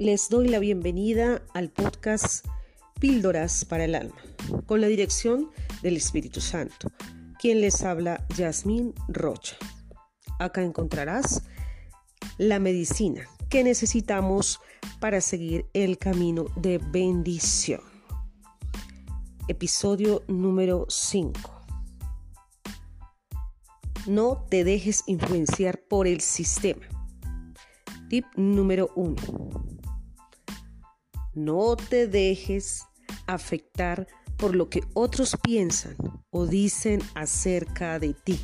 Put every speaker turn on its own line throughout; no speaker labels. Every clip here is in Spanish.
Les doy la bienvenida al podcast Píldoras para el Alma, con la dirección del Espíritu Santo, quien les habla Yasmín Rocha. Acá encontrarás la medicina que necesitamos para seguir el camino de bendición. Episodio número 5. No te dejes influenciar por el sistema. Tip número 1. No te dejes afectar por lo que otros piensan o dicen acerca de ti.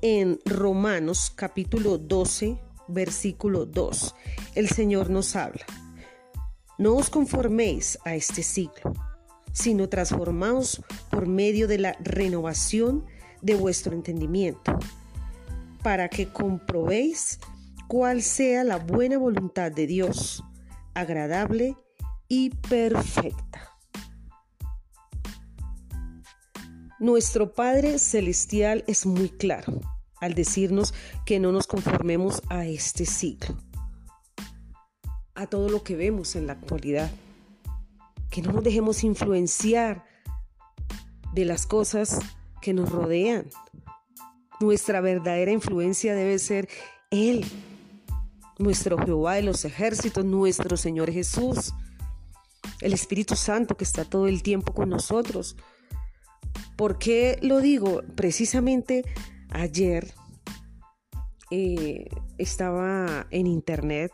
En Romanos capítulo 12, versículo 2, el Señor nos habla. No os conforméis a este siglo, sino transformaos por medio de la renovación de vuestro entendimiento, para que comprobéis cuál sea la buena voluntad de Dios, agradable y perfecta. Nuestro Padre Celestial es muy claro al decirnos que no nos conformemos a este siglo, a todo lo que vemos en la actualidad, que no nos dejemos influenciar de las cosas que nos rodean. Nuestra verdadera influencia debe ser Él, nuestro Jehová de los ejércitos, nuestro Señor Jesús, el Espíritu Santo que está todo el tiempo con nosotros. ¿Por qué lo digo? Precisamente ayer eh, estaba en internet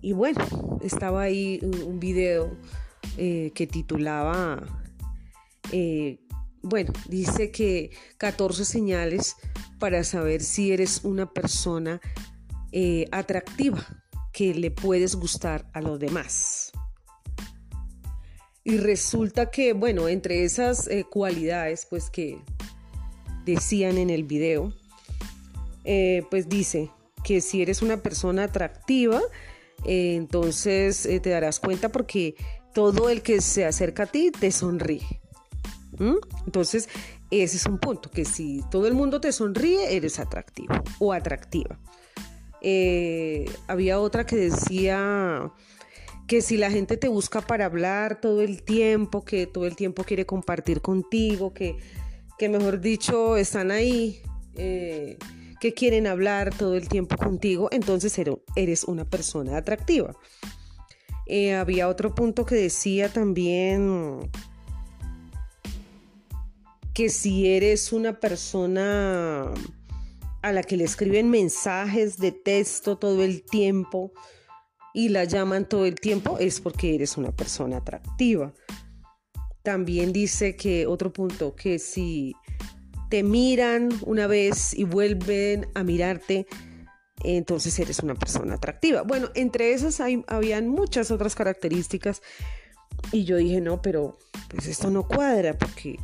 y bueno, estaba ahí un, video eh, que titulaba, eh, bueno, dice que 14 señales para saber si eres una persona atractiva que le puedes gustar a los demás. Y resulta que, bueno, entre esas cualidades, pues que decían en el video, eh, pues dice que si eres una persona atractiva, eh, entonces eh, te darás cuenta porque todo el que se acerca a ti te sonríe. Entonces, ese es un punto, que si todo el mundo te sonríe, eres atractivo o atractiva. Había otra que decía que si la gente te busca para hablar todo el tiempo, que todo el tiempo quiere compartir contigo, que que mejor dicho están ahí, eh, que quieren hablar todo el tiempo contigo, entonces eres una persona atractiva. Eh, había otro punto que decía también que si eres una persona a la que le escriben mensajes de texto todo el tiempo y la llaman todo el tiempo, es porque eres una persona atractiva. También dice que otro punto, que si te miran una vez y vuelven a mirarte, entonces eres una persona atractiva. Bueno, entre esas hay, habían muchas otras características y yo dije, no, pero pues esto no cuadra porque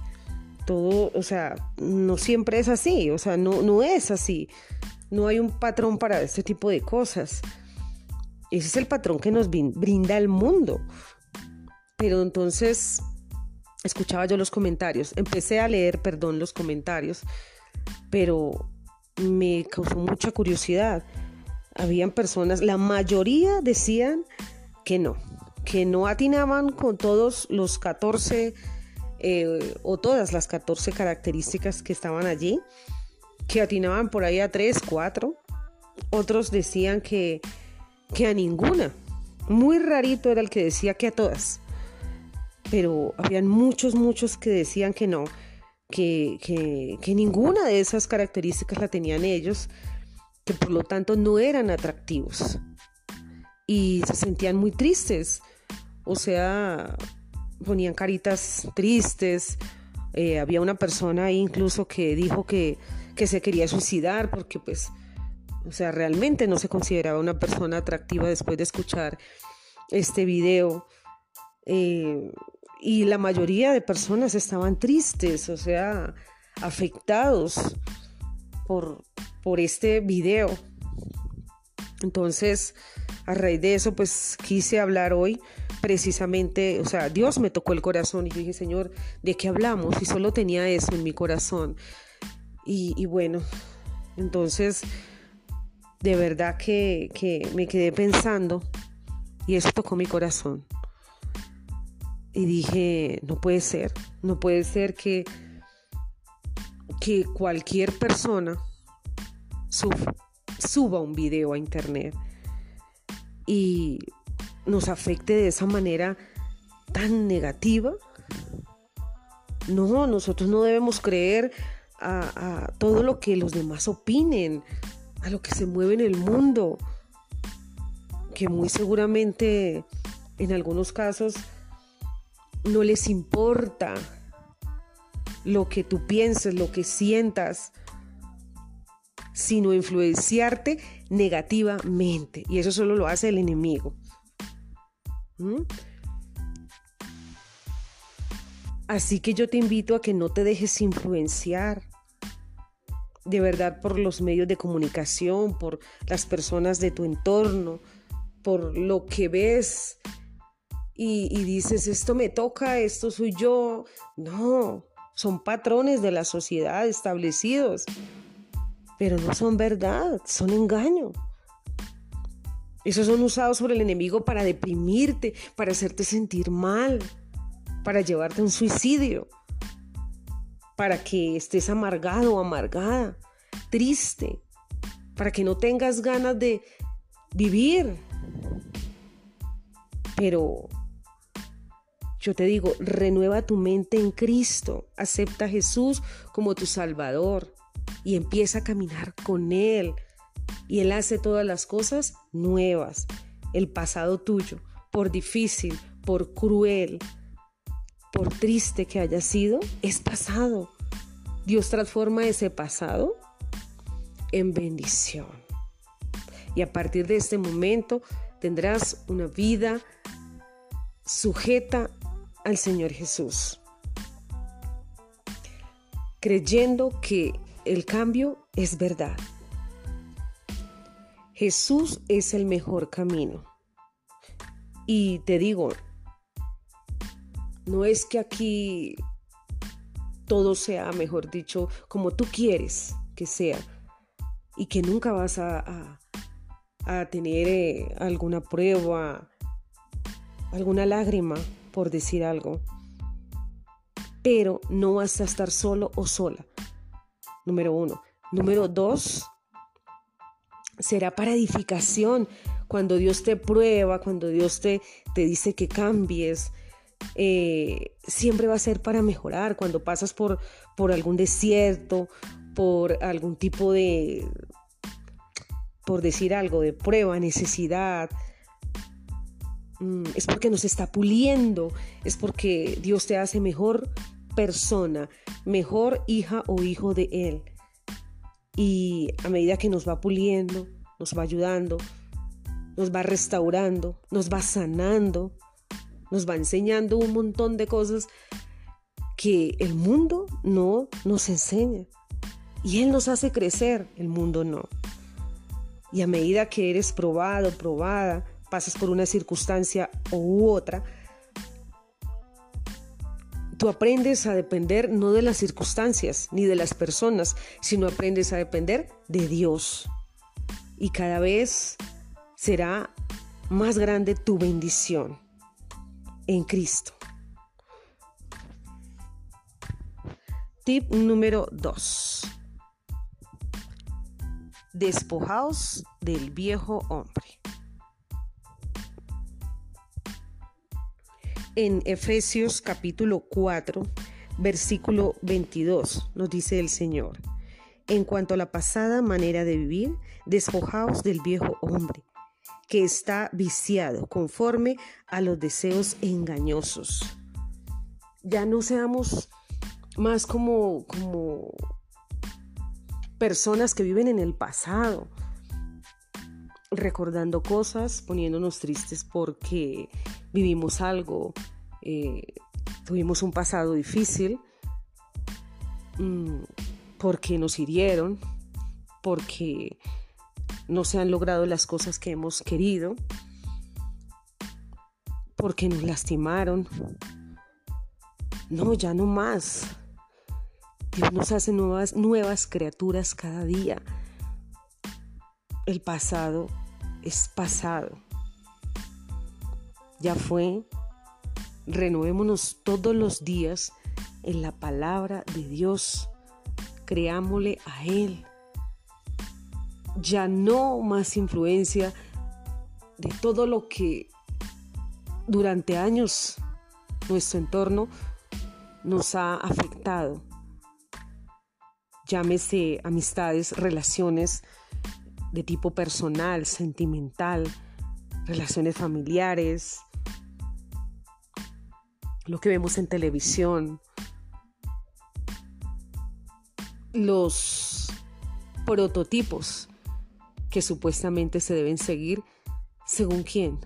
todo, o sea, no siempre es así, o sea, no, no es así. No hay un patrón para este tipo de cosas. Ese es el patrón que nos brinda el mundo. Pero entonces escuchaba yo los comentarios, empecé a leer, perdón, los comentarios, pero me causó mucha curiosidad. Habían personas, la mayoría decían que no, que no atinaban con todos los 14 eh, o todas las 14 características que estaban allí, que atinaban por ahí a 3, 4. Otros decían que, que a ninguna. Muy rarito era el que decía que a todas pero habían muchos, muchos que decían que no, que, que, ninguna de esas características la tenían ellos, que por lo tanto no eran atractivos y se sentían muy tristes, o sea, ponían caritas tristes. Eh, había una persona ahí incluso que dijo que, que se quería suicidar porque pues, o sea, realmente no se consideraba una persona atractiva después de escuchar este video. Eh, y la mayoría de personas estaban tristes, o sea, afectados por, por este video. Entonces, a raíz de eso, pues quise hablar hoy precisamente, o sea, Dios me tocó el corazón y yo dije, Señor, ¿de qué hablamos? Y solo tenía eso en mi corazón. Y, bueno, entonces de verdad que, que me quedé pensando y eso tocó mi corazón. Y dije, no puede ser, no puede ser que, que cualquier persona suba un video a internet y nos afecte de esa manera tan negativa. No, nosotros no debemos creer a, todo lo que los demás opinen, a lo que se mueve en el mundo, que muy seguramente en algunos casos no les importa lo que tú pienses, lo que sientas, sino influenciarte negativamente. Y eso solo lo hace el enemigo. Así que yo te invito a que no te dejes influenciar de verdad por los medios de comunicación, por las personas de tu entorno, por lo que ves y, y, dices, esto me toca, esto soy yo. No, son patrones de la sociedad establecidos, pero no son verdad, son engaño. Esos son usados por el enemigo para deprimirte, para hacerte sentir mal para llevarte a un suicidio, para que estés amargado o amargada, triste, para que no tengas ganas de vivir. Pero yo te digo, renueva tu mente en Cristo, acepta a Jesús como tu Salvador y empieza a caminar con Él. Y Él hace todas las cosas nuevas. El pasado tuyo, por difícil, por cruel, por triste que haya sido, es pasado. Dios transforma ese pasado en bendición. Y a partir de este momento tendrás una vida sujeta al Señor Jesús, creyendo que el cambio es verdad. Jesús es el mejor camino. Y te digo, no es que aquí todo sea, mejor dicho, como tú quieres que sea y que nunca vas a, tener eh, alguna prueba, alguna lágrima, por decir algo. Pero no vas a estar solo o sola. Número uno. Número dos, será para edificación. Cuando Dios te prueba, cuando Dios te, te dice que cambies, eh, siempre va a ser para mejorar. Cuando pasas por, por algún desierto, por algún tipo de, por decir algo, de prueba, necesidad, mm, es porque nos está puliendo, es porque Dios te hace mejor persona, mejor hija o hijo de Él. Y a medida que nos va puliendo, nos va ayudando, nos va restaurando, nos va sanando, nos va enseñando un montón de cosas que el mundo no nos enseña. Y Él nos hace crecer, el mundo no. Y a medida que eres probado, probada, pasas por una circunstancia u otra, tú aprendes a depender no de las circunstancias ni de las personas, sino aprendes a depender de Dios. Y cada vez será más grande tu bendición en Cristo. Tip número 2. Despojaos del viejo hombre. En Efesios capítulo 4, versículo 22, nos dice el Señor, en cuanto a la pasada manera de vivir, despojaos del viejo hombre que está viciado conforme a los deseos engañosos. Ya no seamos más como, como personas que viven en el pasado, recordando cosas, poniéndonos tristes porque vivimos algo, eh, tuvimos un pasado difícil, mm, porque nos hirieron, porque no se han logrado las cosas que hemos querido, porque nos lastimaron. No, ya no más. Dios nos hace nuevas, nuevas criaturas cada día. el pasado es pasado. Ya fue. Renovémonos todos los días en la palabra de Dios. Creámosle a Él. Ya no más influencia de todo lo que durante años nuestro entorno nos ha afectado. Llámese amistades, relaciones de tipo personal, sentimental, relaciones familiares, lo que vemos en televisión, los prototipos que supuestamente se deben seguir según quién.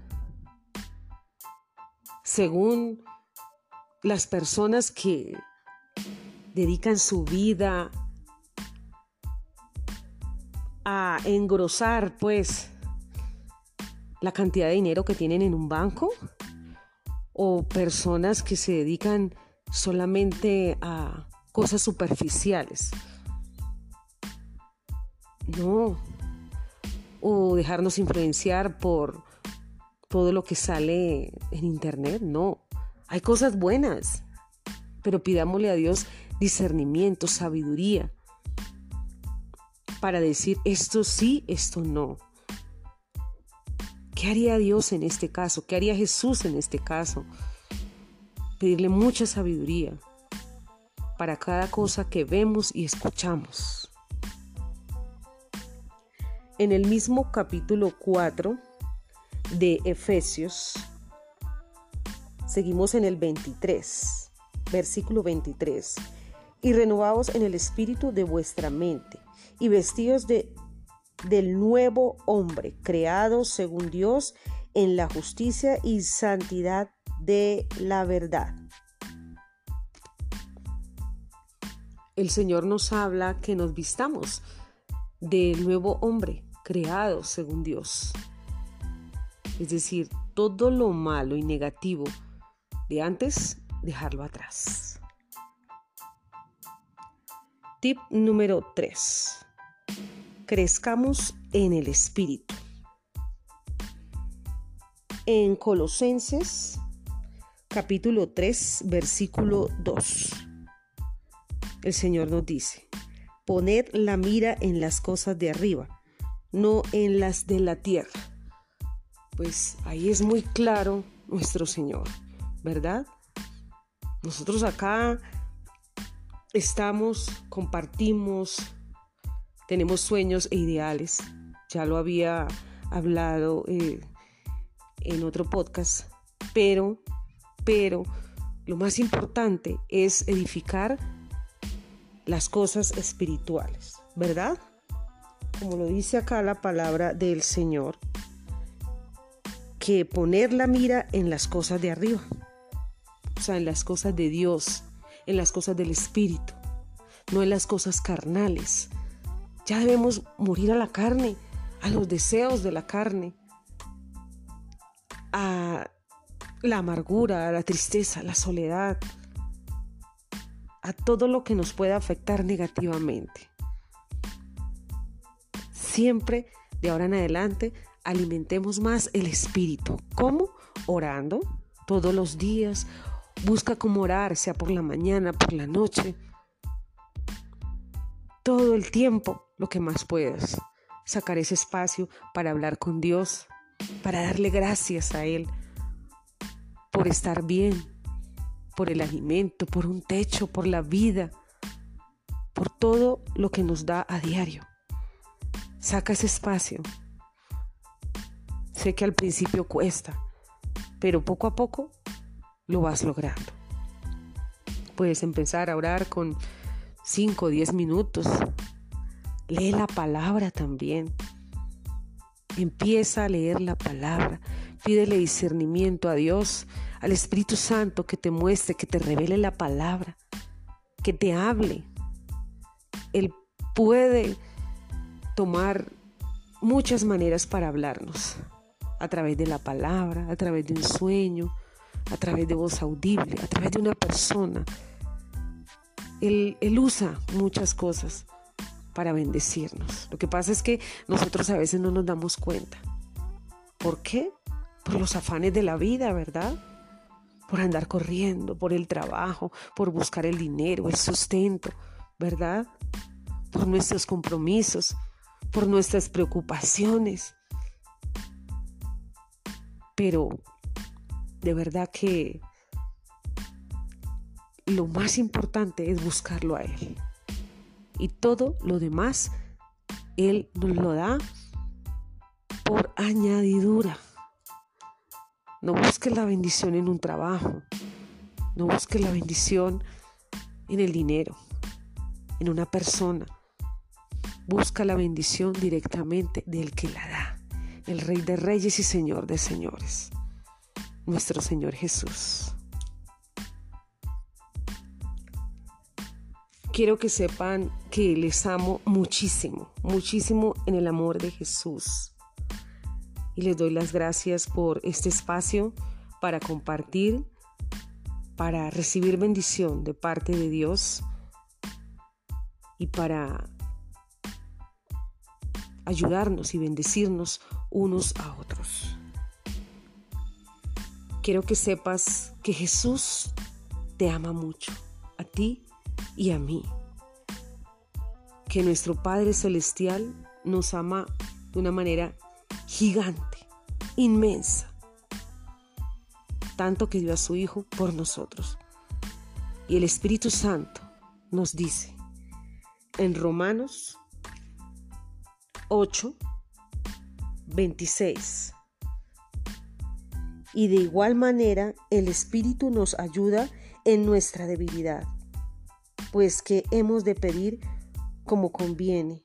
Según las personas que dedican su vida a engrosar pues la cantidad de dinero que tienen en un banco o personas que se dedican solamente a cosas superficiales. No. O dejarnos influenciar por todo lo que sale en internet. No. Hay cosas buenas. Pero pidámosle a Dios discernimiento, sabiduría para decir esto sí, esto no. ¿Qué haría Dios en este caso? ¿Qué haría Jesús en este caso? Pedirle mucha sabiduría para cada cosa que vemos y escuchamos. En el mismo capítulo 4 de Efesios, seguimos en el 23, versículo 23, y renovaos en el espíritu de vuestra mente y vestidos de, del nuevo hombre, creado según Dios en la justicia y santidad de la verdad. El Señor nos habla que nos vistamos del nuevo hombre, creado según Dios. Es decir, todo lo malo y negativo de antes, dejarlo atrás. Tip número 3 crezcamos en el Espíritu. En Colosenses capítulo 3 versículo 2, el Señor nos dice, poned la mira en las cosas de arriba, no en las de la tierra. Pues ahí es muy claro nuestro Señor, ¿verdad? Nosotros acá estamos, compartimos, tenemos sueños e ideales. Ya lo había hablado eh, en otro podcast, pero, pero lo más importante es edificar las cosas espirituales, ¿verdad? Como lo dice acá la palabra del Señor, que poner la mira en las cosas de arriba, o sea, en las cosas de Dios, en las cosas del Espíritu, no en las cosas carnales, ya debemos morir a la carne, a los deseos de la carne, a la amargura, a la tristeza, a la soledad, a todo lo que nos pueda afectar negativamente. Siempre, de ahora en adelante, alimentemos más el espíritu. ¿Cómo? Orando todos los días. Busca cómo orar, sea por la mañana, por la noche. Todo el tiempo lo que más puedas. Sacar ese espacio para hablar con Dios, para darle gracias a Él por estar bien, por el alimento, por un techo, por la vida, por todo lo que nos da a diario. Saca ese espacio. Sé que al principio cuesta, pero poco a poco lo vas logrando. Puedes empezar a orar con 5 o 10 minutos Lee la palabra también. Empieza a leer la palabra. Pídele discernimiento a Dios, al Espíritu Santo que te muestre, que te revele la palabra, que te hable. Él puede tomar muchas maneras para hablarnos, a través de la palabra, a través de un sueño, a través de voz audible, a través de una persona. Él, él usa muchas cosas para bendecirnos. Lo que pasa es que nosotros a veces no nos damos cuenta. ¿Por qué? Por los afanes de la vida, ¿verdad? Por andar corriendo, por el trabajo, por buscar el dinero, el sustento, ¿verdad? Por nuestros compromisos, por nuestras preocupaciones. Pero de verdad que lo más importante es buscarlo a Él. Y todo lo demás, Él nos lo da por añadidura. No busques la bendición en un trabajo. No busques la bendición en el dinero, en una persona. Busca la bendición directamente del que la da, el Rey de Reyes y Señor de Señores, nuestro Señor Jesús. quiero que sepan que les amo muchísimo, muchísimo en el amor de Jesús. Y les doy las gracias por este espacio para compartir, para recibir bendición de parte de Dios y para ayudarnos y bendecirnos unos a otros. Quiero que sepas que Jesús te ama mucho, a ti y a mí. Que nuestro Padre Celestial nos ama de una manera gigante, inmensa. Tanto que dio a su Hijo por nosotros. Y el Espíritu Santo nos dice en Romanos 8, 26. Y de igual manera el Espíritu nos ayuda en nuestra debilidad pues que hemos de pedir como conviene,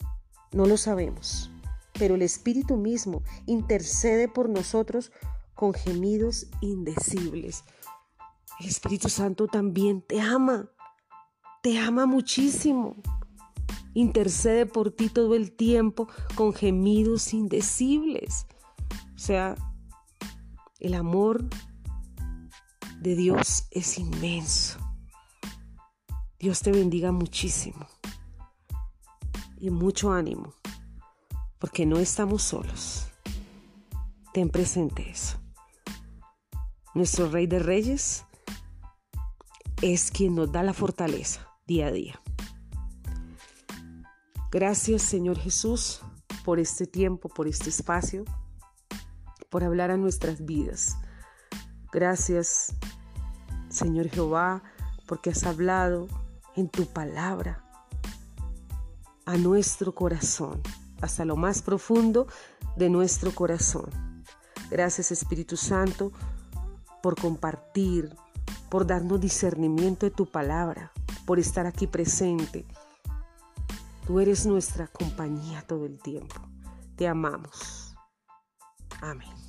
no lo sabemos, pero el Espíritu mismo intercede por nosotros con gemidos indecibles. El Espíritu Santo también te ama, te ama muchísimo. Intercede por ti todo el tiempo con gemidos indecibles. O sea, el amor de Dios es inmenso. Dios te bendiga muchísimo y mucho ánimo, porque no estamos solos. Ten presente eso. Nuestro Rey de Reyes es quien nos da la fortaleza día a día. Gracias Señor Jesús por este tiempo, por este espacio, por hablar a nuestras vidas. Gracias Señor Jehová porque has hablado en tu palabra a nuestro corazón, hasta lo más profundo de nuestro corazón. Gracias Espíritu Santo por compartir, por darnos discernimiento de tu palabra, por estar aquí presente. Tú eres nuestra compañía todo el tiempo. Te amamos. Amén.